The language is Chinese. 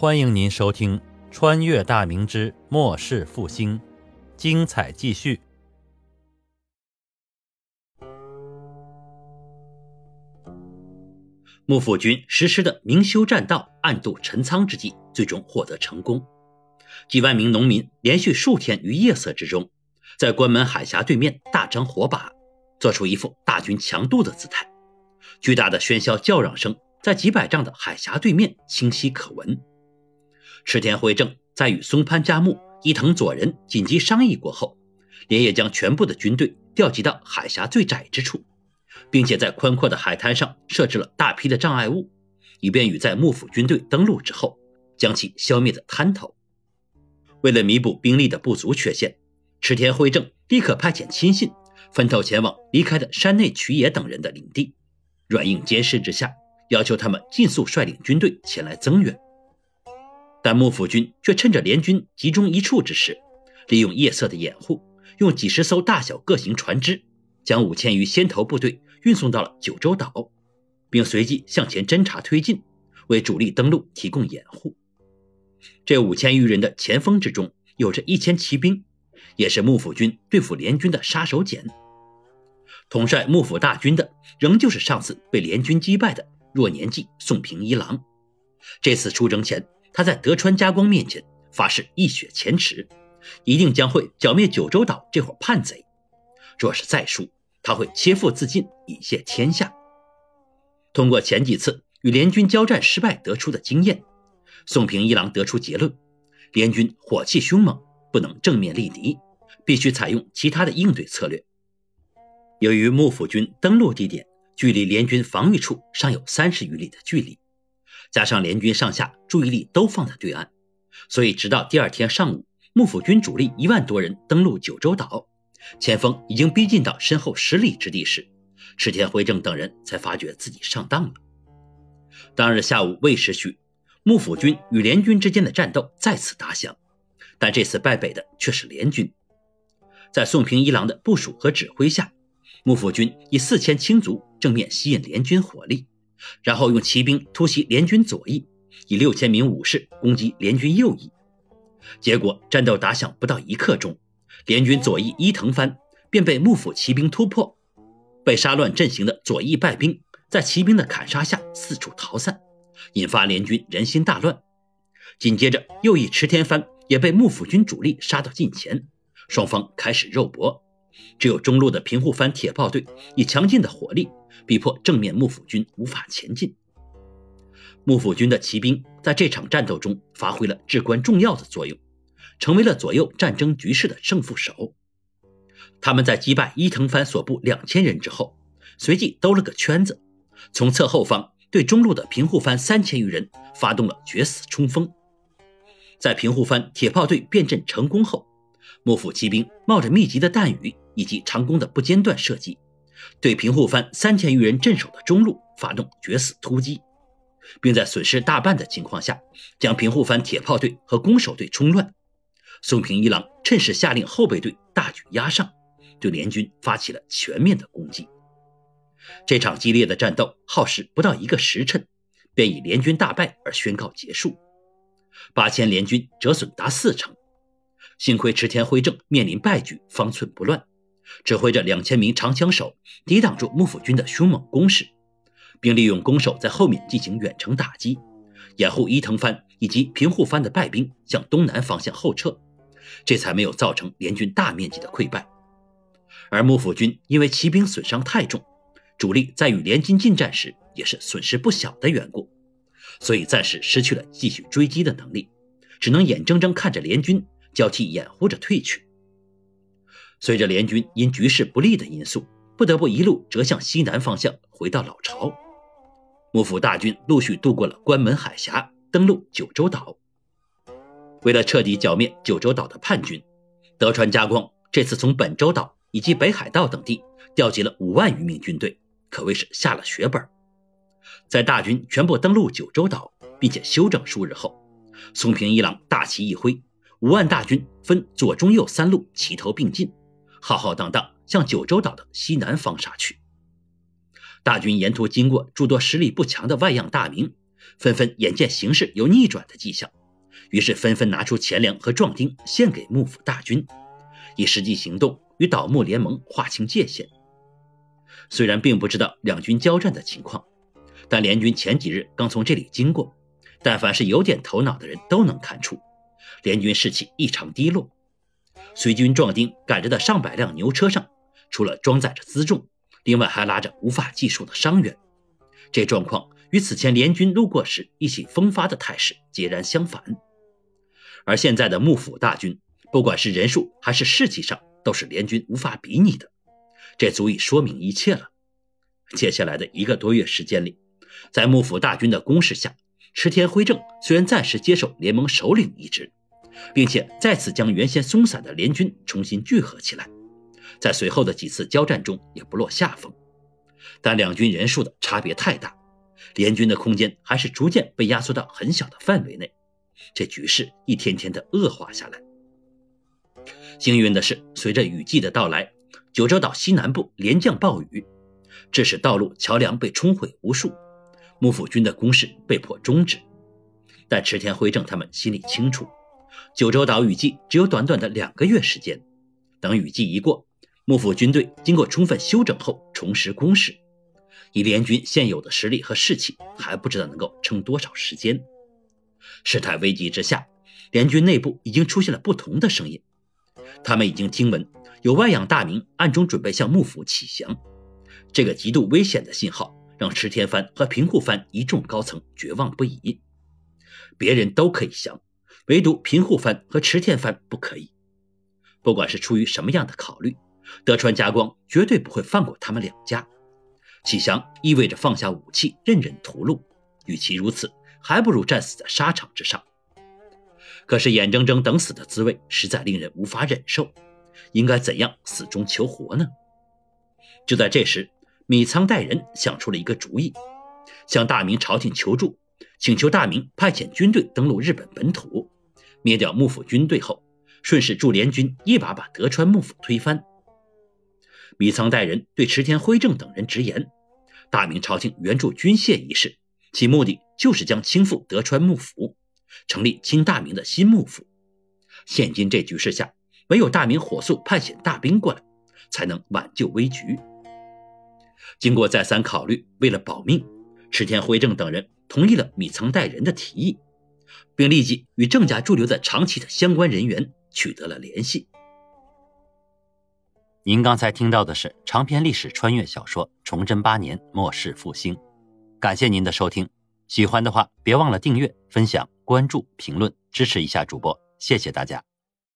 欢迎您收听《穿越大明之末世复兴》，精彩继续。幕府军实施的明修栈道、暗度陈仓之计，最终获得成功。几万名农民连续数天于夜色之中，在关门海峡对面大张火把，做出一副大军强渡的姿态。巨大的喧嚣叫嚷声在几百丈的海峡对面清晰可闻。池田辉正在与松潘家木、伊藤佐人紧急商议过后，连夜将全部的军队调集到海峡最窄之处，并且在宽阔的海滩上设置了大批的障碍物，以便于在幕府军队登陆之后将其消灭的滩头。为了弥补兵力的不足缺陷，池田辉正立刻派遣亲信分头前往离开的山内曲野等人的领地，软硬兼施之下，要求他们尽速率领军队前来增援。但幕府军却趁着联军集中一处之时，利用夜色的掩护，用几十艘大小各型船只，将五千余先头部队运送到了九州岛，并随即向前侦察推进，为主力登陆提供掩护。这五千余人的前锋之中，有着一千骑兵，也是幕府军对付联军的杀手锏。统帅幕府大军的，仍旧是上次被联军击败的若年纪宋平一郎。这次出征前。他在德川家光面前发誓一雪前耻，一定将会剿灭九州岛这伙叛贼。若是再输，他会切腹自尽以谢天下。通过前几次与联军交战失败得出的经验，宋平一郎得出结论：联军火气凶猛，不能正面力敌，必须采用其他的应对策略。由于幕府军登陆地点距离联军防御处尚有三十余里的距离。加上联军上下注意力都放在对岸，所以直到第二天上午，幕府军主力一万多人登陆九州岛，前锋已经逼近到身后十里之地时，池田辉正等人才发觉自己上当了。当日下午未时许，幕府军与联军之间的战斗再次打响，但这次败北的却是联军。在宋平一郎的部署和指挥下，幕府军以四千轻卒正面吸引联军火力。然后用骑兵突袭联军左翼，以六千名武士攻击联军右翼。结果战斗打响不到一刻钟，联军左翼伊藤藩便被幕府骑兵突破，被杀乱阵型的左翼败兵在骑兵的砍杀下四处逃散，引发联军人心大乱。紧接着右翼池田藩也被幕府军主力杀到近前，双方开始肉搏。只有中路的平户藩铁炮队以强劲的火力逼迫正面幕府军无法前进。幕府军的骑兵在这场战斗中发挥了至关重要的作用，成为了左右战争局势的胜负手。他们在击败伊藤藩所部两千人之后，随即兜了个圈子，从侧后方对中路的平户藩三千余人发动了决死冲锋。在平户藩铁炮队变阵成功后，幕府骑兵冒着密集的弹雨。以及长弓的不间断射击，对平户藩三千余人镇守的中路发动决死突击，并在损失大半的情况下，将平户藩铁炮队和攻守队冲乱。松平一郎趁势下令后备队大举压上，对联军发起了全面的攻击。这场激烈的战斗耗时不到一个时辰，便以联军大败而宣告结束，八千联军折损达四成。幸亏池田辉正面临败局，方寸不乱。指挥着两千名长枪手抵挡住幕府军的凶猛攻势，并利用攻守在后面进行远程打击，掩护伊藤藩以及平户藩的败兵向东南方向后撤，这才没有造成联军大面积的溃败。而幕府军因为骑兵损伤太重，主力在与联军近战时也是损失不小的缘故，所以暂时失去了继续追击的能力，只能眼睁睁看着联军交替掩护着退去。随着联军因局势不利的因素，不得不一路折向西南方向回到老巢，幕府大军陆续渡过了关门海峡，登陆九州岛。为了彻底剿灭九州岛的叛军，德川家光这次从本州岛以及北海道等地调集了五万余名军队，可谓是下了血本。在大军全部登陆九州岛，并且休整数日后，松平一郎大旗一挥，五万大军分左、中、右三路齐头并进。浩浩荡荡向九州岛的西南方杀去。大军沿途经过诸多实力不强的外样大名，纷纷眼见形势有逆转的迹象，于是纷纷拿出钱粮和壮丁献给幕府大军，以实际行动与倒幕联盟划清界限。虽然并不知道两军交战的情况，但联军前几日刚从这里经过，但凡是有点头脑的人都能看出，联军士气异常低落。随军壮丁赶着的上百辆牛车上，除了装载着辎重，另外还拉着无法计数的伤员。这状况与此前联军路过时意气风发的态势截然相反。而现在的幕府大军，不管是人数还是士气上，都是联军无法比拟的。这足以说明一切了。接下来的一个多月时间里，在幕府大军的攻势下，池田辉正虽然暂时接受联盟首领一职，并且再次将原先松散的联军重新聚合起来，在随后的几次交战中也不落下风，但两军人数的差别太大，联军的空间还是逐渐被压缩到很小的范围内，这局势一天天的恶化下来。幸运的是，随着雨季的到来。九州岛西南部连降暴雨，致使道路桥梁被冲毁无数，幕府军的攻势被迫终止。但池田辉正他们心里清楚，九州岛雨季只有短短的两个月时间，等雨季一过，幕府军队经过充分休整后重拾攻势，以联军现有的实力和士气，还不知道能够撑多少时间。事态危急之下，联军内部已经出现了不同的声音，他们已经听闻。有外养大名暗中准备向幕府启降，这个极度危险的信号让池田藩和平户藩一众高层绝望不已。别人都可以降，唯独平户藩和池田藩不可以。不管是出于什么样的考虑，德川家光绝对不会放过他们两家。启降意味着放下武器，任人屠戮。与其如此，还不如战死在沙场之上。可是眼睁睁等死的滋味实在令人无法忍受。应该怎样死中求活呢？就在这时，米仓代人想出了一个主意，向大明朝廷求助，请求大明派遣军队登陆日本本土，灭掉幕府军队后，顺势助联军一把把德川幕府推翻。米仓代人对池田辉正等人直言，大明朝廷援助军械一事，其目的就是将倾覆德川幕府，成立亲大明的新幕府。现今这局势下。唯有大明火速派遣大兵过来，才能挽救危局。经过再三考虑，为了保命，池田辉正等人同意了米仓代人的提议，并立即与郑家驻留在长崎的相关人员取得了联系。您刚才听到的是长篇历史穿越小说《崇祯八年末世复兴》，感谢您的收听。喜欢的话，别忘了订阅、分享、关注、评论，支持一下主播，谢谢大家。